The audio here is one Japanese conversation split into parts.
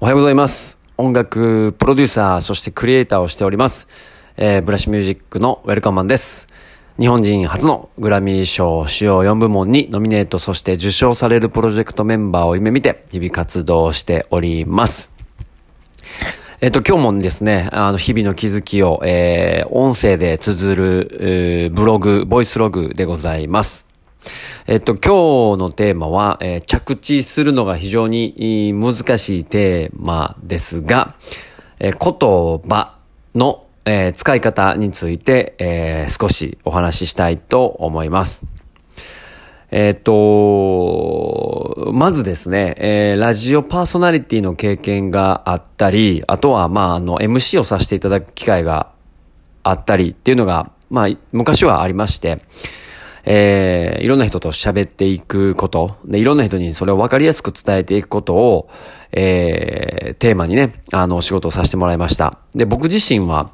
おはようございます。音楽プロデューサー、そしてクリエイターをしております。えー、ブラッシュミュージックのウェルカムマンです。日本人初のグラミー賞主要4部門にノミネート、そして受賞されるプロジェクトメンバーを夢見て、日々活動しております。えっと、今日もですね、あの、日々の気づきを、えー、音声で綴る、えーブログ、ボイスログでございます。えっと、今日のテーマは、えー着地するのが非常に難しいテーマですが、えー言葉の、えー使い方について、え少しお話ししたいと思います。えっ、と、まずですね、えーラジオパーソナリティの経験があったり、あとは、まあ、あの、MC をさせていただく機会があったりっていうのが、まあ、昔はありまして、えーいろんな人と喋っていくこと、で、いろんな人にそれを分かりやすく伝えていくことを、えーテーマにね、あの、お仕事をさせてもらいました。で、僕自身は、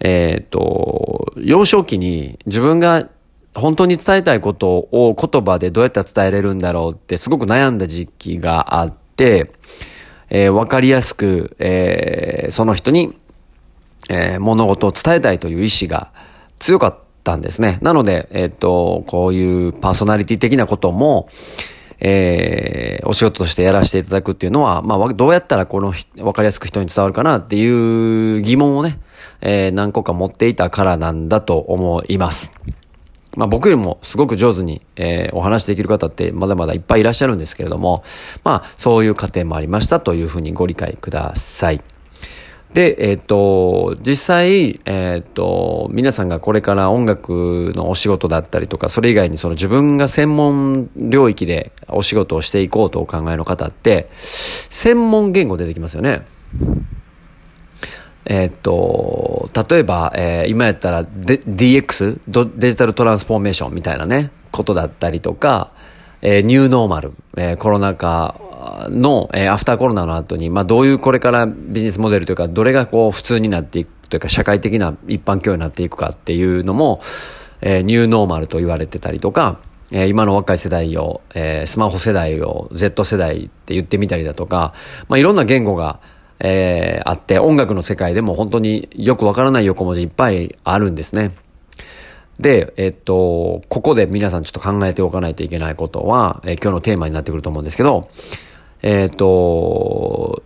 えっ、と、幼少期に自分が本当に伝えたいことを言葉でどうやって伝えれるんだろうってすごく悩んだ時期があって、えーわかりやすく、えーその人に、えー物事を伝えたいという意志が強かったたんですね。なので、えっ、と、こういうパーソナリティ的なことも、えーお仕事としてやらせていただくっていうのは、まあ、わどうやったらこのわかりやすく人に伝わるかなっていう疑問をね、えー何個か持っていたからなんだと思います。まあ僕よりもすごく上手に、えーお話しできる方ってまだまだいっぱいいらっしゃるんですけれども、まあそういう過程もありましたというふうにご理解ください。で、えっ、と、実際、えっ、と、皆さんがこれから音楽のお仕事だったりとか、それ以外にその自分が専門領域でお仕事をしていこうとお考えの方って、専門言語出てきますよね。えーっと、例えば、え今やったらデ DX デジタルトランスフォーメーションみたいなね、ことだったりとか、えーニューノーマル、えーコロナ禍の、えーアフターコロナの後に、まあどういうこれからビジネスモデルというか、どれがこう普通になっていくというか、社会的な一般教養になっていくかっていうのも、えーニューノーマルと言われてたりとか、えー今の若い世代を、えースマホ世代を Z 世代って言ってみたりだとか、まあいろんな言語が、えーあって、音楽の世界でも本当によくわからない横文字いっぱいあるんですね。で、えっと、ここで皆さんちょっと考えておかないといけないことは、えー今日のテーマになってくると思うんですけど、えっと、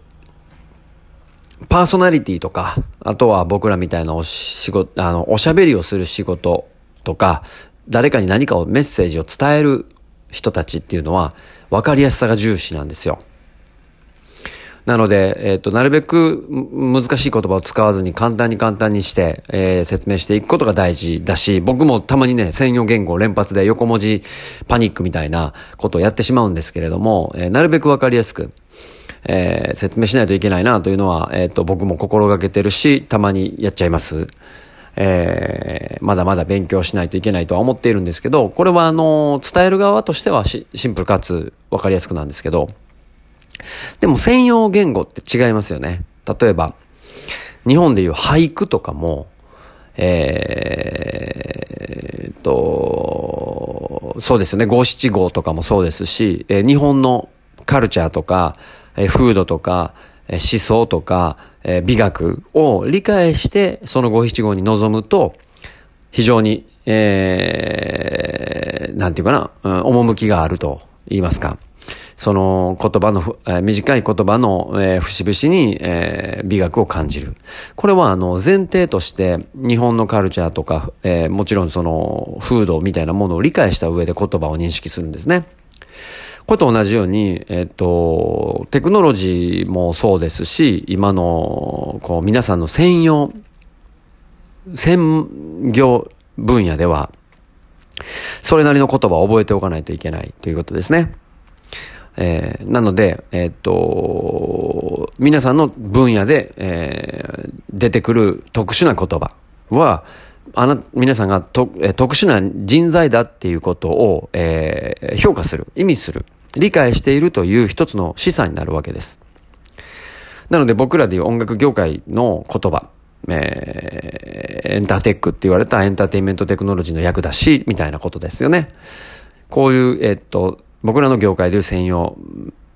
パーソナリティとか、あとは僕らみたいなお仕事、あの、おしゃべりをする仕事とか、誰かに何かをメッセージを伝える人たちっていうのは、分かりやすさが重視なんですよ。なので、えっ、と、なるべく難しい言葉を使わずに簡単に簡単にして、えー説明していくことが大事だし、僕もたまにね、専用言語連発で横文字パニックみたいなことをやってしまうんですけれども、えーなるべくわかりやすく、えー説明しないといけないなというのは、えっ、と、僕も心がけてるし、たまにやっちゃいます。えーまだまだ勉強しないといけないとは思っているんですけど、これはあの、伝える側としてはシンプルかつわかりやすくなんですけど、でも専用言語って違いますよね。例えば、日本でいう俳句とかも、えーと、そうですね、五七五とかもそうですし、えー日本のカルチャーとか、えー風土とか、えー思想とか、えー美学を理解して、その五七五に臨むと、非常に、えー、なんていうかな、うん、趣があると言いますか。その言葉の、え短い言葉の、えー節々に、えー美学を感じる。これはあの前提として日本のカルチャーとか、えーもちろんその風土みたいなものを理解した上で言葉を認識するんですね。これと同じように、えっと、テクノロジーもそうですし、今の、こう、皆さんの専用、専業分野では、それなりの言葉を覚えておかないといけないということですね。えーなので、えっと、皆さんの分野で、えー出てくる特殊な言葉は、あな、皆さんがと、えー特殊な人材だっていうことを、えー評価する、意味する、理解しているという一つの示唆になるわけです。なので僕らでいう音楽業界の言葉、えーエンターテックって言われたエンターテインメントテクノロジーの役だし、みたいなことですよね。こういう、えっと、僕らの業界でいう専用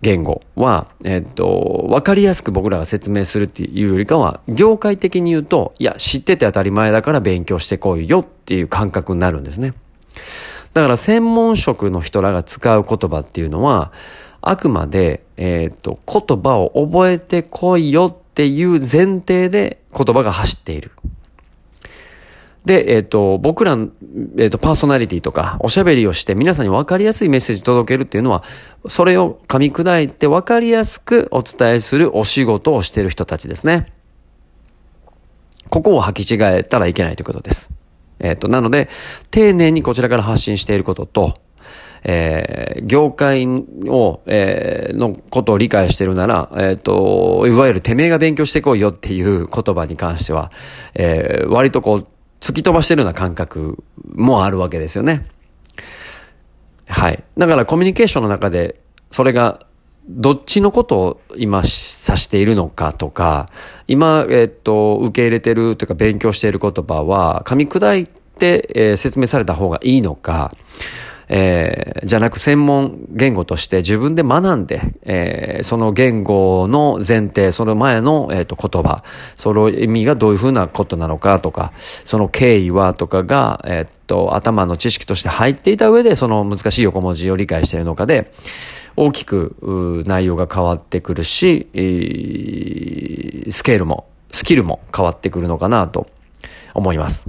言語は、えっと、わかりやすく僕らが説明するっていうよりかは、業界的に言うと、いや、知ってて当たり前だから勉強してこいよっていう感覚になるんですね。だから専門職の人らが使う言葉っていうのは、あくまで、えっ、と、言葉を覚えてこいよっていう前提で言葉が走っている。で、えっ、と、僕ら、えっ、と、パーソナリティとか、おしゃべりをして皆さんに分かりやすいメッセージ届けるっていうのは、それを噛み砕いて分かりやすくお伝えするお仕事をしている人たちですね。ここを履き違えたらいけないということです。えっ、と、なので、丁寧にこちらから発信していることと、えー、業界を、えー、のことを理解してるなら、えっ、ー、と、いわゆるてめえが勉強してこいよっていう言葉に関しては、えー、割とこう、突き飛ばしてるような感覚もあるわけですよね。はい。だからコミュニケーションの中で、それがどっちのことを今指しているのかとか、今、えっと、受け入れてるというか勉強している言葉は、噛み砕いて、えー、説明された方がいいのか、えー、じゃなく専門言語として自分で学んで、えー、その言語の前提、その前の、えーと、言葉、その意味がどういうふうなことなのかとか、その経緯はとかが、えっ、と、頭の知識として入っていた上で、その難しい横文字を理解しているのかで、大きく内容が変わってくるし、スケールも、スキルも変わってくるのかなと思います。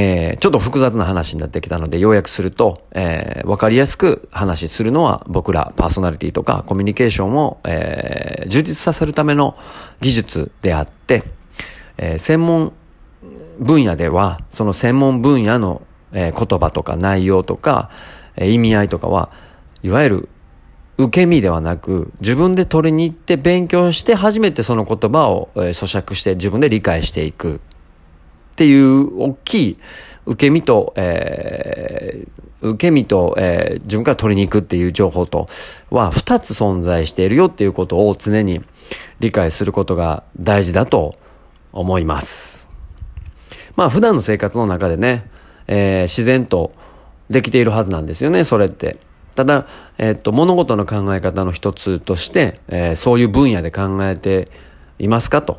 えー、ちょっと複雑な話になってきたので、要約すると、えー、わかりやすく話するのは僕らパーソナリティとかコミュニケーションを、えー、充実させるための技術であって、えー、専門分野では、その専門分野の、えー、言葉とか内容とか、えー、意味合いとかは、いわゆる受け身ではなく、自分で取りに行って勉強して初めてその言葉を、えー、咀嚼して自分で理解していく。っていう大きい受け身と、えー、受け身と、えー、自分から取りに行くっていう情報とは二つ存在しているよっていうことを常に理解することが大事だと思います。まあ普段の生活の中でね、えー、自然とできているはずなんですよね、それって。ただ、えっと、物事の考え方の一つとして、えー、そういう分野で考えていますかと。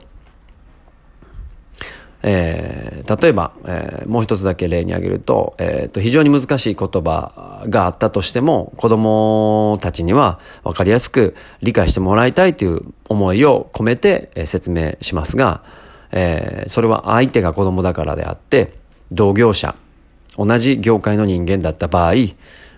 えー、例えば、えー、もう一つだけ例に挙げると、えー、と、非常に難しい言葉があったとしても、子供たちには分かりやすく理解してもらいたいという思いを込めて、えー、説明しますが、えー、それは相手が子供だからであって、同業者、同じ業界の人間だった場合、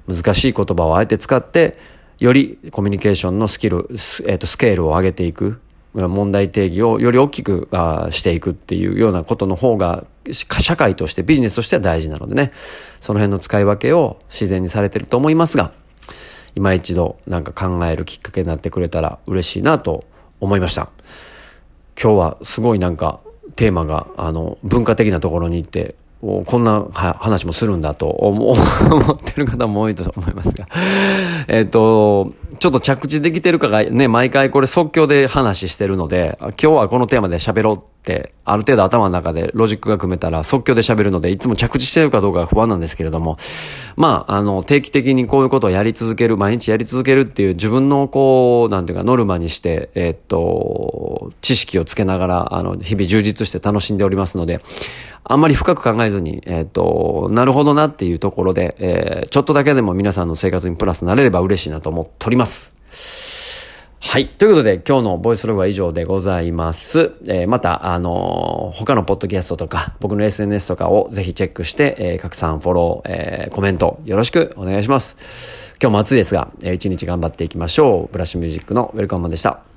難しい言葉をあえて使って、よりコミュニケーションのスキル、えー、とスケールを上げていく。問題定義をより大きくしていくっていうようなことの方が社会としてビジネスとしては大事なのでねその辺の使い分けを自然にされてると思いますが今一度なんか考えるきっかけになってくれたら嬉しいなと思いました今日はすごいなんかテーマがあの文化的なところに行ってこんな話もするんだと 思ってる方も多いと思いますが。えっと、ちょっと着地できてるかがね、毎回これ即興で話してるので、今日はこのテーマで喋ろうって、ある程度頭の中でロジックが組めたら即興で喋るので、いつも着地してるかどうかが不安なんですけれども、まあ、あの、定期的にこういうことをやり続ける、毎日やり続けるっていう自分のこう、なんていうか、ノルマにして、えっと、知識をつけながら、あの、日々充実して楽しんでおりますので、あんまり深く考えずに、えっ、ー、と、なるほどなっていうところで、えー、ちょっとだけでも皆さんの生活にプラスなれれば嬉しいなと思っております。はい。ということで、今日のボイスログは以上でございます。えー、また、あのー、他のポッドキャストとか、僕の SNS とかをぜひチェックして、えー、拡散、フォロー、えー、コメント、よろしくお願いします。今日も暑いですが、えー、一日頑張っていきましょう。ブラッシュミュージックのウェルカムマンでした。